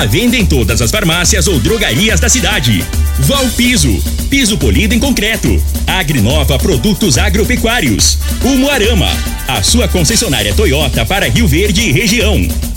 A venda em todas as farmácias ou drogarias da cidade. Valpiso, piso polido em concreto. Agrinova Produtos Agropecuários. Umuarama, a sua concessionária Toyota para Rio Verde e região.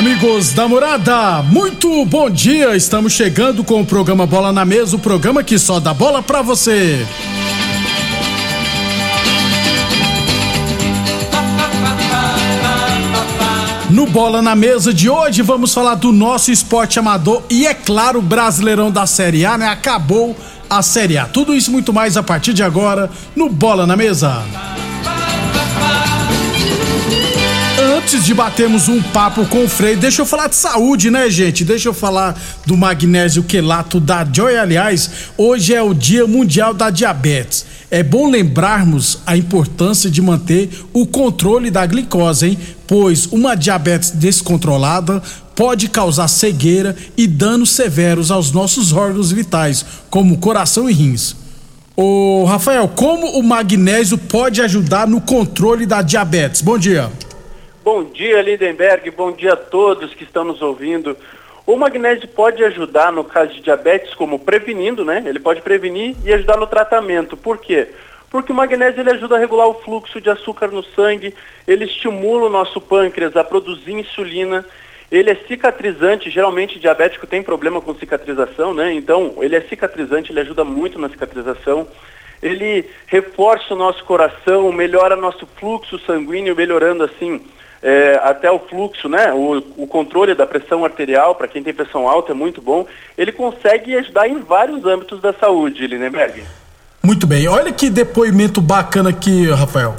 Amigos da morada, muito bom dia. Estamos chegando com o programa Bola na Mesa o programa que só dá bola pra você. No Bola na Mesa de hoje vamos falar do nosso esporte amador e, é claro, Brasileirão da Série A, né? Acabou a Série A. Tudo isso muito mais a partir de agora no Bola na Mesa. Antes de batermos um papo com o Frei, deixa eu falar de saúde, né, gente? Deixa eu falar do magnésio quelato da Joy. Aliás, hoje é o Dia Mundial da Diabetes. É bom lembrarmos a importância de manter o controle da glicose, hein? Pois uma diabetes descontrolada pode causar cegueira e danos severos aos nossos órgãos vitais, como coração e rins. Ô, Rafael, como o magnésio pode ajudar no controle da diabetes? Bom dia. Bom dia, Lindenberg. Bom dia a todos que estão nos ouvindo. O magnésio pode ajudar no caso de diabetes, como prevenindo, né? Ele pode prevenir e ajudar no tratamento. Por quê? Porque o magnésio ele ajuda a regular o fluxo de açúcar no sangue, ele estimula o nosso pâncreas a produzir insulina, ele é cicatrizante, geralmente diabético tem problema com cicatrização, né? Então, ele é cicatrizante, ele ajuda muito na cicatrização. Ele reforça o nosso coração, melhora nosso fluxo sanguíneo, melhorando assim é, até o fluxo, né? O, o controle da pressão arterial, para quem tem pressão alta, é muito bom. Ele consegue ajudar em vários âmbitos da saúde, Lindenberg. Muito bem. Olha que depoimento bacana aqui, Rafael.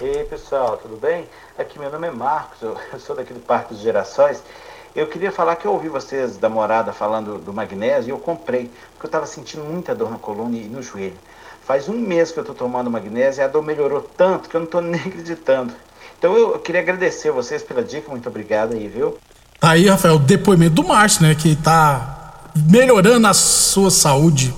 Ei, pessoal, tudo bem? Aqui meu nome é Marcos, eu, eu sou daqui do Parque dos Gerações. Eu queria falar que eu ouvi vocês da morada falando do magnésio e eu comprei, porque eu estava sentindo muita dor na coluna e no joelho. Faz um mês que eu estou tomando magnésio e a dor melhorou tanto que eu não estou nem acreditando. Então eu queria agradecer vocês pela dica, muito obrigado aí, viu? Tá aí, Rafael, o depoimento do Márcio, né? Que tá melhorando a sua saúde.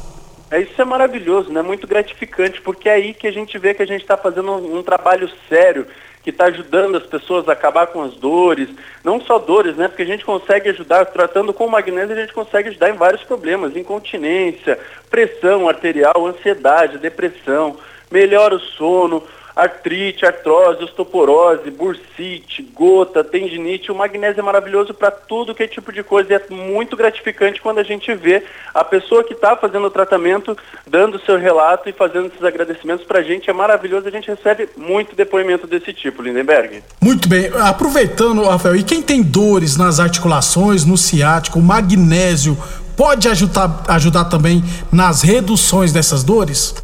É, isso é maravilhoso, né? Muito gratificante, porque é aí que a gente vê que a gente está fazendo um, um, trabalho sério, que está ajudando as pessoas a acabar com as dores, não só dores, né? Porque a gente consegue ajudar, tratando com o magnésio, a gente consegue ajudar em vários problemas, incontinência, pressão arterial, ansiedade, depressão, melhora o sono, artrite, artrose, osteoporose, bursite, gota, tendinite. O magnésio é maravilhoso para tudo que é tipo de coisa. E é muito gratificante quando a gente vê a pessoa que está fazendo o tratamento dando seu relato e fazendo esses agradecimentos para a gente. É maravilhoso. A gente recebe muito depoimento desse tipo, Lindenberg. Muito bem. Aproveitando, Rafael, e quem tem dores nas articulações, no ciático, o magnésio pode ajudar, ajudar também nas reduções dessas dores?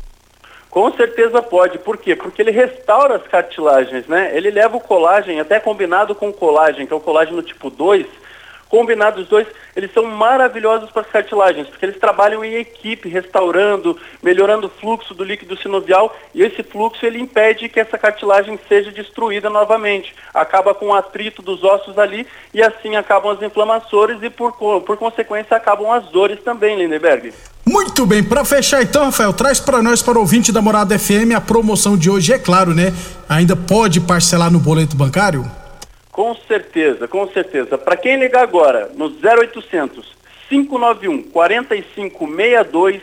Com certeza pode. Por quê? Porque ele restaura as cartilagens, né? Ele leva o colágeno, até combinado com o colágeno, que é o colágeno tipo 2, combinados os dois, eles são maravilhosos para as cartilagens, porque eles trabalham em equipe, restaurando, melhorando o fluxo do líquido sinovial, e esse fluxo ele impede que essa cartilagem seja destruída novamente. Acaba com o atrito dos ossos ali, e assim acabam as inflamações e por, por consequência acabam as dores também, Lindenberg. Muito bem, para fechar então, Rafael, traz para nós, para o ouvinte da Morada FM, a promoção de hoje, é claro, né? Ainda pode parcelar no boleto bancário? Com certeza, com certeza. Para quem ligar agora no 0800 591 4562,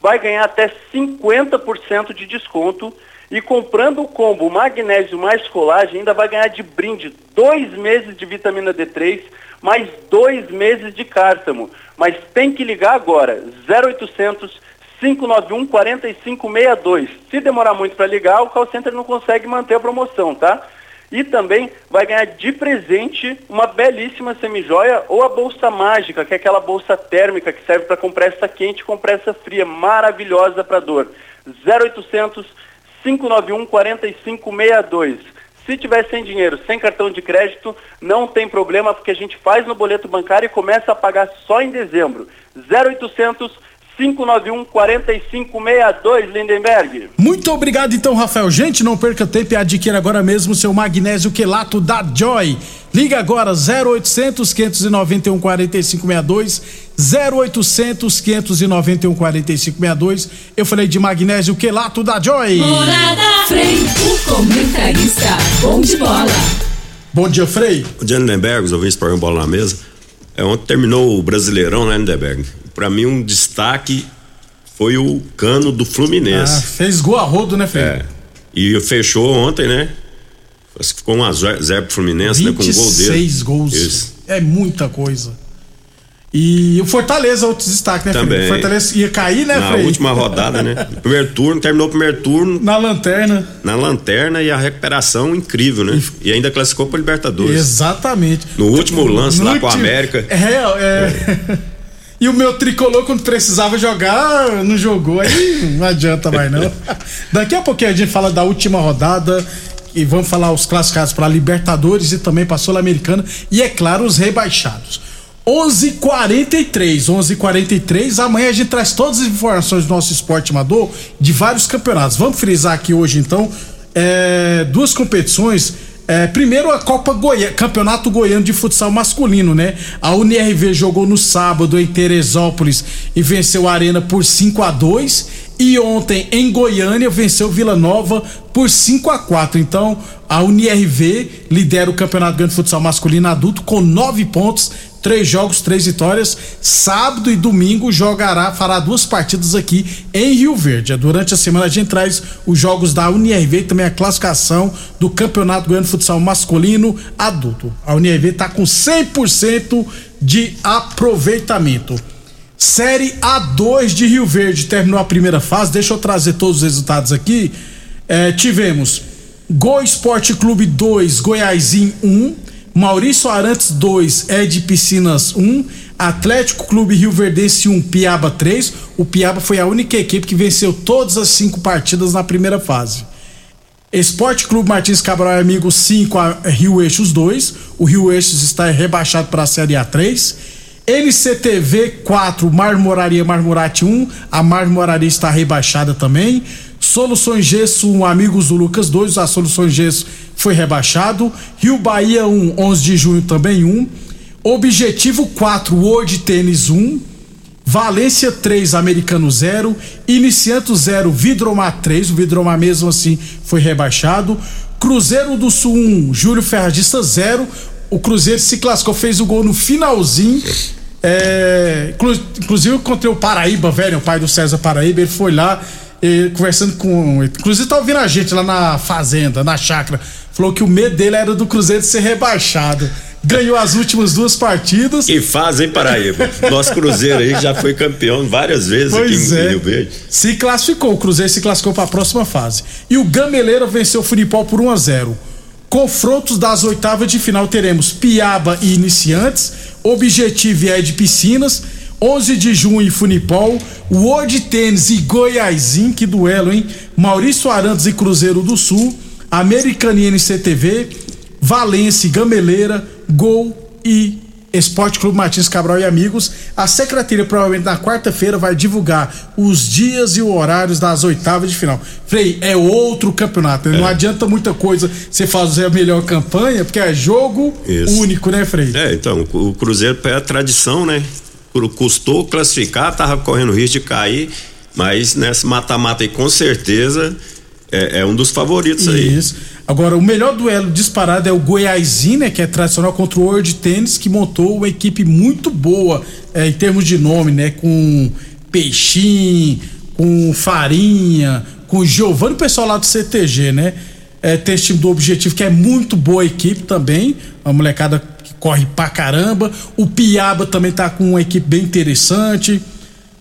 vai ganhar até 50% de desconto e comprando o combo magnésio mais colagem, ainda vai ganhar de brinde dois meses de vitamina D3 mais dois meses de cártamo. Mas tem que ligar agora, 0800 591 4562. Se demorar muito para ligar, o call center não consegue manter a promoção, tá? E também vai ganhar de presente uma belíssima semijoia ou a bolsa mágica, que é aquela bolsa térmica que serve para compressa quente e compressa fria, maravilhosa para dor. 0800 591 4562. Se tiver sem dinheiro, sem cartão de crédito, não tem problema, porque a gente faz no boleto bancário e começa a pagar só em dezembro. 0800 591 4562, Lindenberg. Muito obrigado então, Rafael. Gente, não perca tempo e adquira agora mesmo seu magnésio quelato da Joy. Liga agora 0800 591 4562 0800 591 4562. Eu falei de magnésio quelato da Joy. Morada Frei, o Bom dia, Frei. Bom dia, Lindenberg, os ouvintes para bola na mesa. É, ontem terminou o Brasileirão, né, Lindenberg? para mim um destaque foi o cano do Fluminense. Ah, fez gol a rodo, né, Fê? É. E fechou ontem, né? Ficou um a zero pro Fluminense, né? Com um gol dele. Seis gols. Isso. É muita coisa. E o Fortaleza, outro destaque, né, Também. O Fortaleza ia cair, né, Na Frei? última rodada, né? Primeiro turno, terminou o primeiro turno. Na lanterna. Na lanterna e a recuperação incrível, né? E, ainda classificou para Libertadores. Exatamente. No último lance no lá último... com a América. É, é. E o meu tricolor, quando precisava jogar, não jogou. Aí não adianta mais, não. Daqui a pouquinho a gente fala da última rodada e vamos falar os classificados para Libertadores e também para Sul-Americana. E é claro, os rebaixados. 11:43, 11:43. Amanhã a gente traz todas as informações do nosso esporte amador de vários campeonatos. Vamos frisar aqui hoje então é, duas competições é, primeiro a Copa Goiânia, Campeonato Goiano de Futsal Masculino, né? A UNRV jogou no sábado em Teresópolis e venceu a Arena por 5 a 2 e ontem em Goiânia venceu Vila Nova por 5 a 4. Então, a UNRV lidera o Campeonato Goiano de Futsal Masculino Adulto com nove pontos, três jogos, três vitórias. Sábado e domingo jogará, fará duas partidas aqui em Rio Verde. Durante a semana a gente traz os jogos da Unirv também a classificação do Campeonato Goiano de Futsal Masculino Adulto. A Unirv está com 100% de aproveitamento. Série A2 de Rio Verde terminou a primeira fase. Deixa eu trazer todos os resultados aqui. É, tivemos Gol Esporte Clube 2, Goiásim 1. Maurício Arantes 2, Ed Piscinas 1, Atlético Clube Rio Verdense 1, Piaba 3. O Piaba foi a única equipe que venceu todas as cinco partidas na primeira fase. Esporte Clube Martins Cabral e Amigos 5, Rio Eixos 2. O Rio Eixos está rebaixado para a Série A3. NCTV 4, Marmoraria Marmorate 1. A Marmoraria está rebaixada também. Soluções Gesso 1, Amigos do Lucas 2. A Soluções Gesso foi rebaixado. Rio Bahia 1, 11 de junho também 1. Objetivo 4, World Tênis 1. Valência 3, Americano 0. Inicianto 0, Vidromar 3. O Vidromar mesmo assim foi rebaixado. Cruzeiro do Sul 1, Júlio Ferradista 0. O Cruzeiro se classificou, fez o gol no finalzinho. É, inclusive encontrei o Paraíba, velho, o pai do César Paraíba, ele foi lá conversando com. Inclusive tá ouvindo a gente lá na fazenda, na chácara. Falou que o medo dele era do Cruzeiro ser rebaixado. Ganhou as últimas duas partidas. E faz, hein, Paraíba? Nosso Cruzeiro aí já foi campeão várias vezes pois aqui em é. Rio Verde. Se classificou, o Cruzeiro se classificou para a próxima fase. E o Gameleira venceu o Funipol por 1 a 0 Confrontos das oitavas de final teremos Piaba e Iniciantes, Objetivo e Ed Piscinas, 11 de junho em Funipol, World Tênis e Goiásim, que duelo, hein? Maurício Arantes e Cruzeiro do Sul, Americana e NCTV, Valência Gameleira, Gol e Esporte Clube Martins Cabral e Amigos. A secretaria provavelmente na quarta-feira vai divulgar os dias e os horários das oitavas de final. Frei, é outro campeonato. É. Não adianta muita coisa você fazer a melhor campanha, porque é jogo Isso. único, né, Frei? É, então, o Cruzeiro é a tradição, né? custou classificar, tava correndo risco de cair, mas nessa mata-mata aí com certeza é, é, um dos favoritos aí. Isso. Agora, o melhor duelo disparado é o Goiásinho, né, que é tradicional contra o World Tennis, que montou uma equipe muito boa é, em termos de nome, né, com Peixinho, com Farinha, com Giovanni, o pessoal lá do CTG, né? É, tem esse time do Objetivo, que é muito boa equipe também. A molecada que corre pra caramba. O Piaba também tá com uma equipe bem interessante.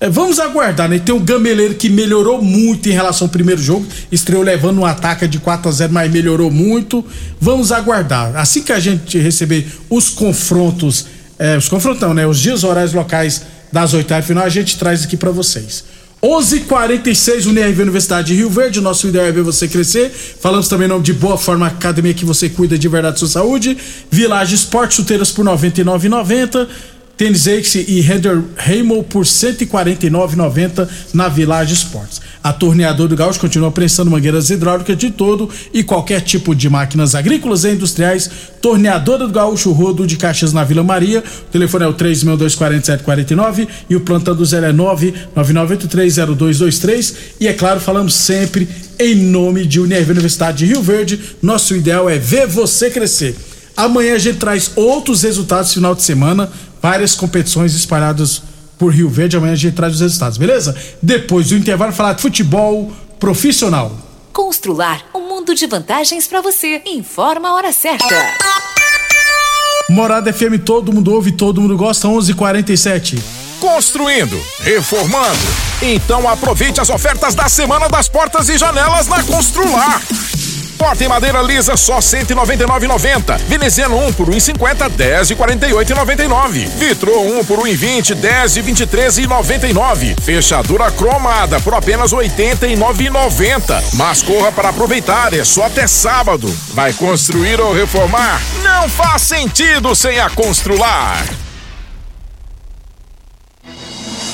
É, vamos aguardar, né? Tem o Gameleiro que melhorou muito em relação ao primeiro jogo. Estreou levando um ataque de 4 a 0 mas melhorou muito. Vamos aguardar. Assim que a gente receber os confrontos, é, os confrontos não, né? Os dias horários locais das oitavas final, a gente traz aqui para vocês. 11:46 UNIRV Universidade de Rio Verde. Nosso ideal é ver você crescer. Falamos também em nome de Boa Forma Academia que você cuida de verdade da sua saúde. Village Esporte chuteiras por 99,90. Tênis Ace e Header Raymond por 149,90 na Village Sports. A torneadora do Gaúcho continua prestando mangueiras hidráulicas de todo e qualquer tipo de máquinas agrícolas e industriais. Torneadora do Gaúcho Rodo de Caxias na Vila Maria. O telefone é o 3624749 e o plantão do 0 é 999830223. E é claro, falamos sempre em nome de Unirv Universidade de Rio Verde. Nosso ideal é ver você crescer. Amanhã a gente traz outros resultados final de semana, várias competições espalhadas por Rio Verde. Amanhã a gente traz os resultados, beleza? Depois do intervalo, falar de futebol profissional. Constrular um mundo de vantagens para você. Informa a hora certa. Morada FM, todo mundo ouve, todo mundo gosta, 11:47. Construindo, reformando. Então aproveite as ofertas da Semana das Portas e Janelas na Constrular. Porta em madeira lisa só 199,90. Veneziano 1 por 1,50, 10 e 48,99. Vitro 1 por 1,20, 10 e 23,99. Fechadura cromada por apenas 89,90. Mas corra para aproveitar, é só até sábado. Vai construir ou reformar? Não faz sentido sem a Constrular.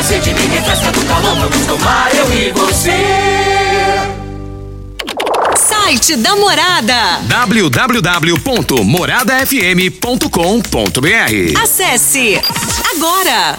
Minha sede, me refresca do calor. Vamos tomar eu e você. Site da Morada. www.moradafm.com.br Acesse agora.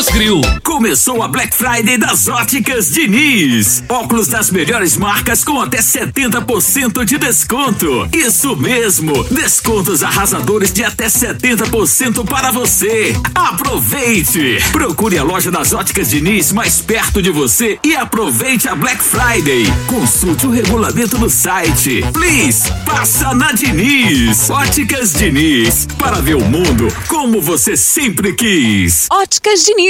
Palmas Grill. Começou a Black Friday das Óticas Diniz. Óculos das melhores marcas com até 70% de desconto. Isso mesmo, descontos arrasadores de até 70% para você. Aproveite! Procure a loja das Óticas Diniz mais perto de você e aproveite a Black Friday. Consulte o regulamento no site. Please, passa na Diniz. Óticas Diniz, para ver o mundo como você sempre quis. Óticas Diniz,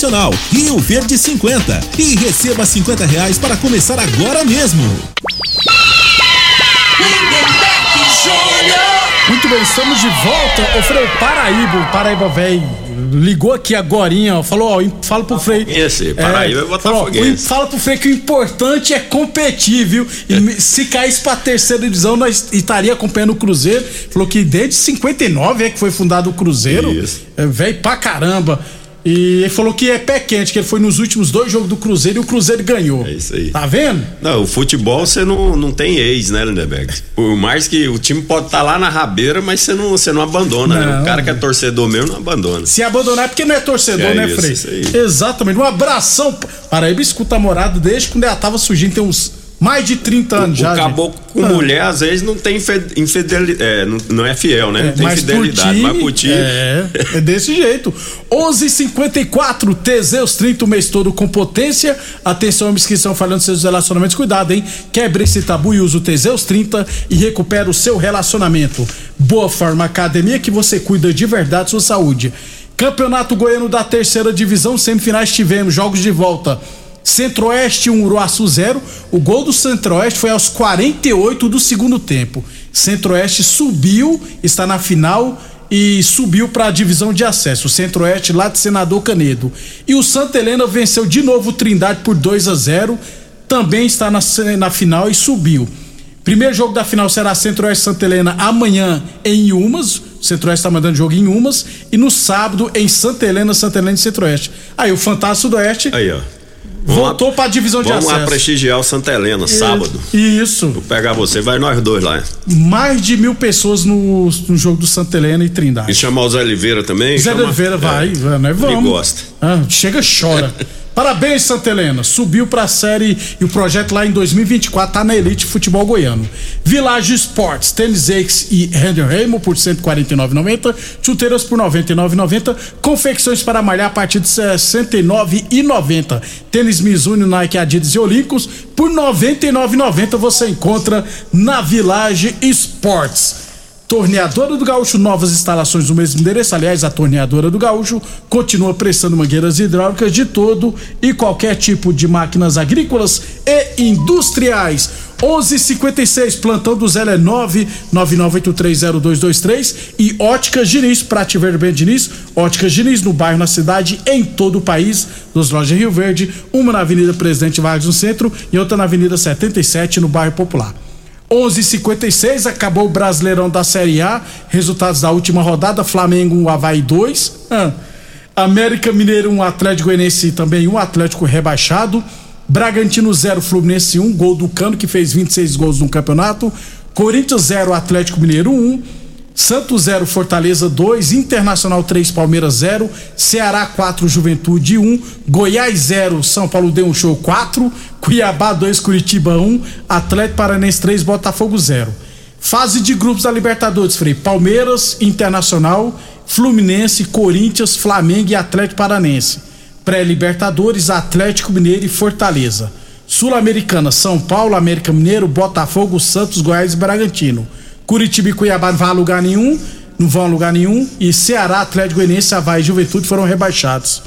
Rio Verde 50 e receba 50 reais para começar agora mesmo. Muito bem, estamos de volta. Ô Frei, Paraíba, o Paraíba velho, ligou aqui agorinha, falou, ó, fala pro Frei. Esse, Paraíba é, é Botafoguense. Fala pro Frei que o importante é competir, viu? E se caísse pra terceira divisão, nós estaria acompanhando o Cruzeiro. Falou que desde 59 é que foi fundado o Cruzeiro. Isso. É velho pra caramba. E ele falou que é pé quente, que ele foi nos últimos dois jogos do Cruzeiro e o Cruzeiro ganhou. É isso aí. Tá vendo? Não, o futebol você não, não tem ex, né, Lindeberg? Por mais que o time pode estar tá lá na rabeira, mas você não, você não abandona, não. né? O cara que é torcedor mesmo não abandona. Se abandonar é porque não é torcedor, é né, isso, Frei? Isso aí. Exatamente. Um abração. Paraíba escuta a morada desde quando ela tava surgindo, tem uns mais de 30 anos o, já. O caboclo com Ah. mulher, às vezes, não tem infidelidade. É, não, não é fiel, né? É, não tem mas fidelidade. por time, mas por time. É, é desse jeito. 11:54 Teseus 30 o mês todo com potência. Atenção, homens que estão falando seus relacionamentos, cuidado, hein? Quebre esse tabu e use o Teseus 30 e recupera o seu relacionamento. Boa Forma Academia que você cuida de verdade sua saúde. Campeonato Goiano da Terceira Divisão, semifinais tivemos jogos de volta. Centro-Oeste 1, Uruaçu 0. O gol do Centro-Oeste foi aos 48 do segundo tempo. Centro-Oeste subiu, está na final e subiu para a divisão de acesso. O Centro-Oeste lá de Senador Canedo. E o Santa Helena venceu de novo o Trindade por 2 a 0. Também está na, na final e subiu. Primeiro jogo da final será Centro-Oeste Santa Helena amanhã em Umas. O Centro-Oeste está mandando jogo em Umas. E no sábado em Santa Helena, Santa Helena e Centro-Oeste. Aí o Fantástico Sudoeste Aí, ó. Voltou para a divisão de Vamos lá acesso. prestigiar o Santa Helena, sábado. Isso. Vou pegar você, vai nós dois lá. Mais de mil pessoas no, no jogo do Santa Helena e Trindade. E chamar o Zé Oliveira também? Zé chama- Oliveira vai, É. vai, nós vamos. Ele gosta. Ah, chega, chora. Parabéns, Santa Helena. Subiu pra série e o projeto lá em 2024 tá na Elite Futebol Goiano. Village Sports, tênis Ace e Handle Remo por 149,90, chuteiras por 99,90, confecções para malhar a partir de 69,90. Tênis Mizuno, Nike, Adidas e Olímpicos por 99,90 você encontra na Village Sports. Torneadora do Gaúcho, novas instalações no mesmo endereço. Aliás, a Torneadora do Gaúcho continua prestando mangueiras hidráulicas de todo e qualquer tipo de máquinas agrícolas e industriais. 11:56 plantão do Zé é 999830223 e Óticas Diniz, Prate Verde Ben Diniz, Óticas Diniz no bairro, na cidade, em todo o país, duas lojas em Rio Verde, uma na Avenida Presidente Vargas no centro e outra na Avenida 77 no bairro Popular. 11:56 acabou o Brasileirão da Série A. Resultados da última rodada: Flamengo 1, Havaí 2. Ah. América Mineiro 1, Atlético Goianiense também 1, Atlético rebaixado. Bragantino 0, Fluminense 1, gol do Cano que fez 26 gols no campeonato. Corinthians 0, Atlético Mineiro 1. Santos 0, Fortaleza 2, Internacional 3, Palmeiras 0, Ceará 4, Juventude 1, Goiás 0, São Paulo deu um show 4, Cuiabá 2, Curitiba 1, Atlético Paranense 3, Botafogo 0. Fase de grupos da Libertadores, Frei. Palmeiras, Internacional, Fluminense, Corinthians, Flamengo e Atlético Paranense. Pré-Libertadores, Atlético Mineiro e Fortaleza. Sul-Americana, São Paulo, América Mineiro, Botafogo, Santos, Goiás e Bragantino. Curitiba e Cuiabá não vão a lugar nenhum, não vão a lugar nenhum. E Ceará, Atlético Goianiense, Havaí e Juventude foram rebaixados.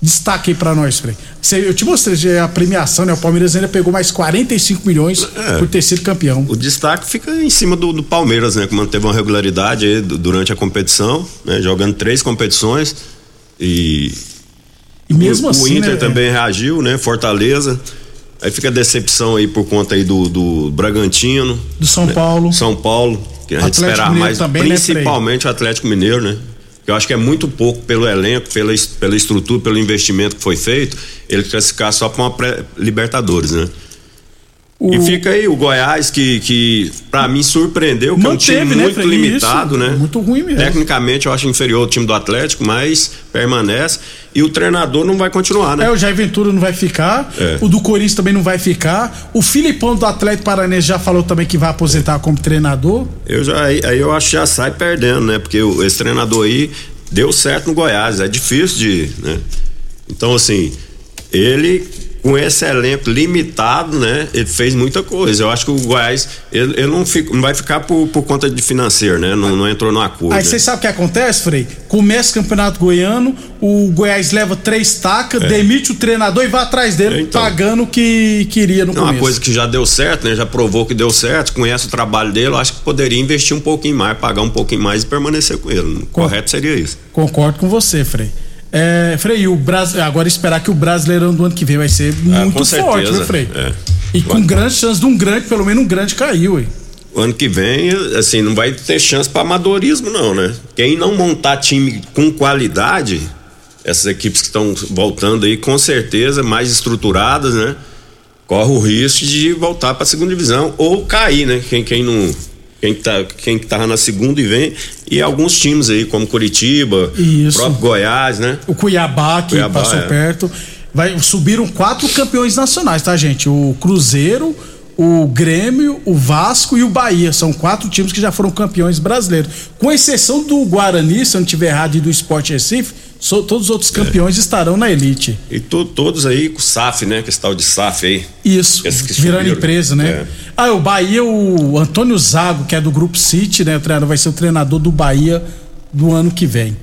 Destaque aí pra nós, Frei. Eu te mostrei a premiação, né? O Palmeiras ainda pegou mais 45 milhões É. por ter sido campeão. O destaque fica em cima do, do Palmeiras, né? Que manteve uma regularidade aí du- durante a competição, né? Jogando três competições e. E mesmo o, assim, O Inter né, também reagiu, né? Fortaleza. Aí fica a decepção aí por conta aí do, do Bragantino. Do São né? Paulo. São Paulo, que a gente Atlético esperava Mineiro mais, também, né, principalmente o Atlético Mineiro, né? Eu acho que é muito pouco pelo elenco, pela, pela estrutura, pelo investimento que foi feito, ele classificar só para uma pré-Libertadores, né? E fica aí o Goiás, que, que para mim surpreendeu, que é um Manteve, time né, muito Frei? limitado, Isso, né? Muito ruim mesmo. Tecnicamente eu acho inferior ao time do Atlético, mas permanece. E o treinador não vai continuar, né? É, o Jair Ventura não vai ficar, É. o do Corinthians também não vai ficar. O Filipão do Atlético Paranense já falou também que vai aposentar como treinador. Eu já, aí aí eu acho que já sai perdendo, né? Porque o- esse treinador aí deu certo no Goiás, é difícil de, né? Então, assim, ele com esse elenco limitado, né? Ele fez muita coisa. Eu acho que o Goiás, ele, ele não, fica, não vai ficar por, por conta de financeiro, né? Não, não entrou no acordo. Aí né? você sabe o que acontece, Frei? Começa o campeonato goiano, o Goiás leva três tacas, É. demite o treinador e vai atrás dele, pagando o que queria no Não, começo. uma coisa que já deu certo, né? Já provou que deu certo, conhece o trabalho dele, eu acho que poderia investir um pouquinho mais, pagar um pouquinho mais e permanecer com ele. Correto seria isso. Concordo com você, Frei. É, Frei, o Bras... agora esperar que o Brasileirão do ano que vem vai ser Ah, muito com forte, viu, Frei? É. E com grande chance de um grande, pelo menos um grande caiu, hein? O ano que vem, assim, não vai ter chance para amadorismo, não, né? Quem não montar time com qualidade, essas equipes que estão voltando aí, com certeza, mais estruturadas, né? Corre o risco de voltar para a segunda divisão ou cair, né? Quem, quem não. Quem tá, quem tava na segunda e vem, e alguns times aí, como Curitiba, Isso. próprio Goiás, né? O Cuiabá, que Cuiabá, passou é. perto. Vai, subiram quatro campeões nacionais, tá, gente? O Cruzeiro, o Grêmio, o Vasco e o Bahia. São quatro times que já foram campeões brasileiros. Com exceção do Guarani, se eu não tiver errado, e do Sport Recife, so- todos os outros campeões estarão na elite. E to- todos aí com o SAF, né? Que esse tal de SAF aí. Isso, virando subiram. empresa, né? É. Ah, o Bahia, o Antônio Zago, que é do Grupo City, né? O treinador vai ser o treinador do Bahia do ano que vem.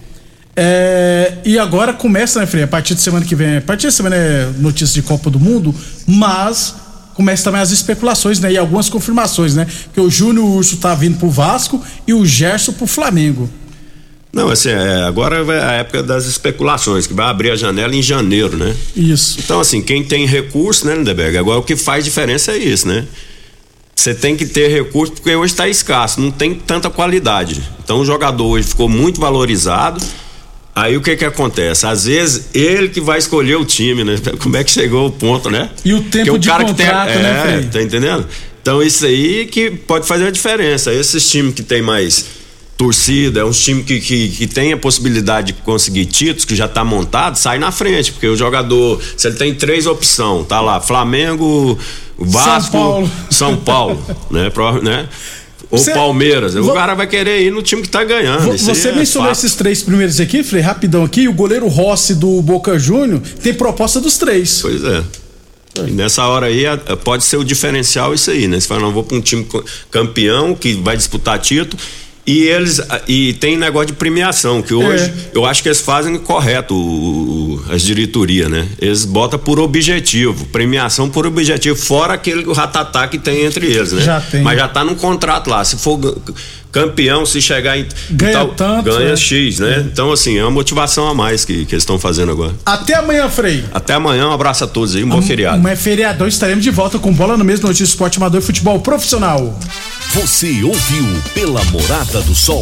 É, e agora começa, né, Frei? A partir de semana que vem. A partir de semana é notícia de Copa do Mundo, mas começa também as especulações, né? E algumas confirmações, né? Que o Júnior Urso tá vindo pro Vasco e o Gerson pro Flamengo. Não, assim, é, agora é a época das especulações, que vai abrir a janela em janeiro, né? Isso. Então, assim, quem tem recurso, né, Lindeberg? Agora o que faz diferença é isso, né? Você tem que ter recurso porque hoje está escasso, não tem tanta qualidade. Então o jogador hoje ficou muito valorizado. Aí o que que acontece? Às vezes ele que vai escolher o time, né? Como é que chegou o ponto, né? E o tempo Porque de contrato, tem, né, é, Frei? tá entendendo? Então isso aí que pode fazer a diferença. Esses times que tem mais torcida, é um time que, que, que tem a possibilidade de conseguir títulos, que já tá montado, sai na frente, porque o jogador, se ele tem três opções, tá lá, Flamengo, Vasco, Paulo. São Paulo, né? Pro- né? Ou Palmeiras, o Vo- cara vai querer ir no time que tá ganhando. Vo- isso aí Você é mencionou fato. esses três primeiros aqui, Frei, rapidão aqui. O goleiro Rossi do Boca Júnior tem proposta dos três. Pois é. E nessa hora aí pode ser o diferencial isso aí, né? Você fala, não, vou para um time campeão que vai disputar título E eles e tem negócio de premiação, que hoje É. eu acho que eles fazem correto o, o- as diretorias, né? Eles botam por objetivo, premiação por objetivo, fora aquele ratatá que tem entre eles, né? Já tem. Mas já tá no contrato lá. Se for campeão, se chegar em Ganha tanto, ganha né? X, né? Então assim, é uma motivação a mais que, que eles estão fazendo agora. Até amanhã, Frei. Até amanhã, um abraço a todos aí, um bom feriado. Amanhã é feriadão, estaremos de volta com bola no mesmo notícia esporte amador e futebol profissional. Você ouviu pela Morada do Sol